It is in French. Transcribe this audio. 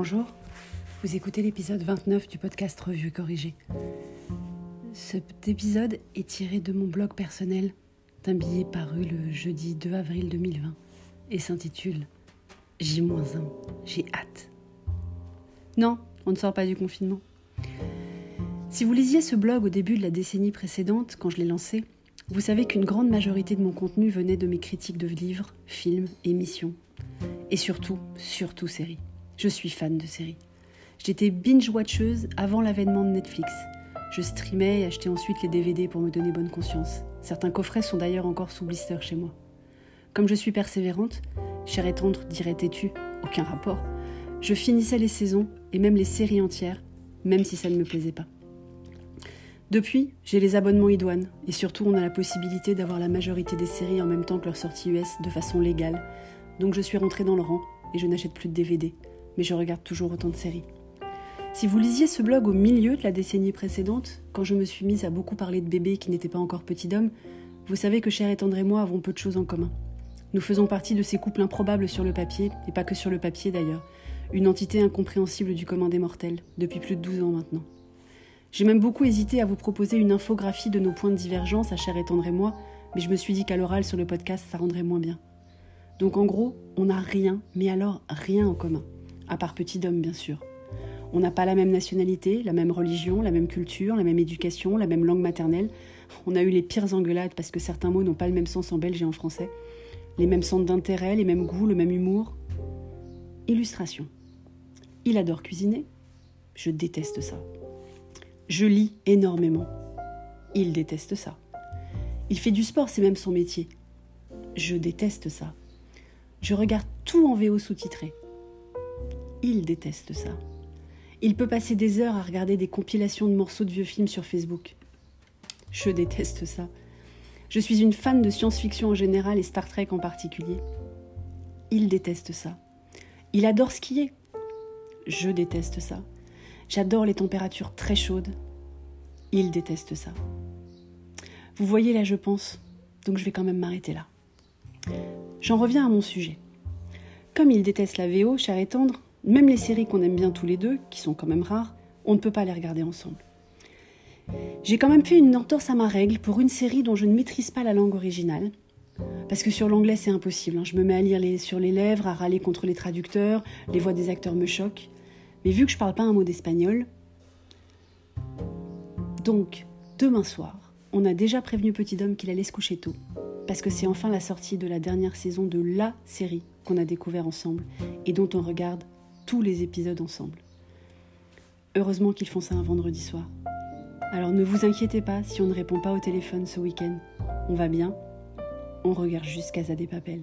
Bonjour, vous écoutez l'épisode 29 du podcast Revue Corrigé. Cet épisode est tiré de mon blog personnel d'un billet paru le jeudi 2 avril 2020 et s'intitule J-1, j'ai hâte. Non, on ne sort pas du confinement. Si vous lisiez ce blog au début de la décennie précédente, quand je l'ai lancé, vous savez qu'une grande majorité de mon contenu venait de mes critiques de livres, films, émissions. Et surtout, surtout séries. Je suis fan de séries. J'étais binge-watcheuse avant l'avènement de Netflix. Je streamais et achetais ensuite les DVD pour me donner bonne conscience. Certains coffrets sont d'ailleurs encore sous blister chez moi. Comme je suis persévérante, chère et tendre dirait têtu, aucun rapport, je finissais les saisons et même les séries entières, même si ça ne me plaisait pas. Depuis, j'ai les abonnements idoines et surtout on a la possibilité d'avoir la majorité des séries en même temps que leur sortie US de façon légale. Donc je suis rentrée dans le rang et je n'achète plus de DVD, mais je regarde toujours autant de séries. Si vous lisiez ce blog au milieu de la décennie précédente, quand je me suis mise à beaucoup parler de bébés qui n'étaient pas encore petits d'hommes, vous savez que Cher et Tendre et moi avons peu de choses en commun. Nous faisons partie de ces couples improbables sur le papier, et pas que sur le papier d'ailleurs, une entité incompréhensible du commun des mortels, depuis plus de 12 ans maintenant. J'ai même beaucoup hésité à vous proposer une infographie de nos points de divergence à Cher et Tendre et moi, mais je me suis dit qu'à l'oral sur le podcast, ça rendrait moins bien. Donc en gros, on n'a rien, mais alors rien en commun, à part petit d'homme bien sûr. On n'a pas la même nationalité, la même religion, la même culture, la même éducation, la même langue maternelle. On a eu les pires engueulades parce que certains mots n'ont pas le même sens en belge et en français. Les mêmes centres d'intérêt, les mêmes goûts, le même humour. Illustration. Il adore cuisiner. Je déteste ça. Je lis énormément. Il déteste ça. Il fait du sport, c'est même son métier. Je déteste ça. Je regarde tout en VO sous-titré. Il déteste ça. Il peut passer des heures à regarder des compilations de morceaux de vieux films sur Facebook. Je déteste ça. Je suis une fan de science-fiction en général et Star Trek en particulier. Il déteste ça. Il adore skier. Je déteste ça. J'adore les températures très chaudes. Il déteste ça. Vous voyez là, je pense, donc je vais quand même m'arrêter là. J'en reviens à mon sujet. Comme il déteste la VO, cher et tendre, même les séries qu'on aime bien tous les deux, qui sont quand même rares, on ne peut pas les regarder ensemble. J'ai quand même fait une entorse à ma règle pour une série dont je ne maîtrise pas la langue originale. Parce que sur l'anglais, c'est impossible. Hein. Je me mets à lire sur les lèvres, à râler contre les traducteurs, les voix des acteurs me choquent. Mais vu que je parle pas un mot d'espagnol, donc demain soir, on a déjà prévenu Petit Homme qu'il allait se coucher tôt, parce que c'est enfin la sortie de la dernière saison de la série qu'on a découvert ensemble et dont on regarde tous les épisodes ensemble. Heureusement qu'ils font ça un vendredi soir. Alors ne vous inquiétez pas si on ne répond pas au téléphone ce week-end. On va bien, on regarde Casa des Papels.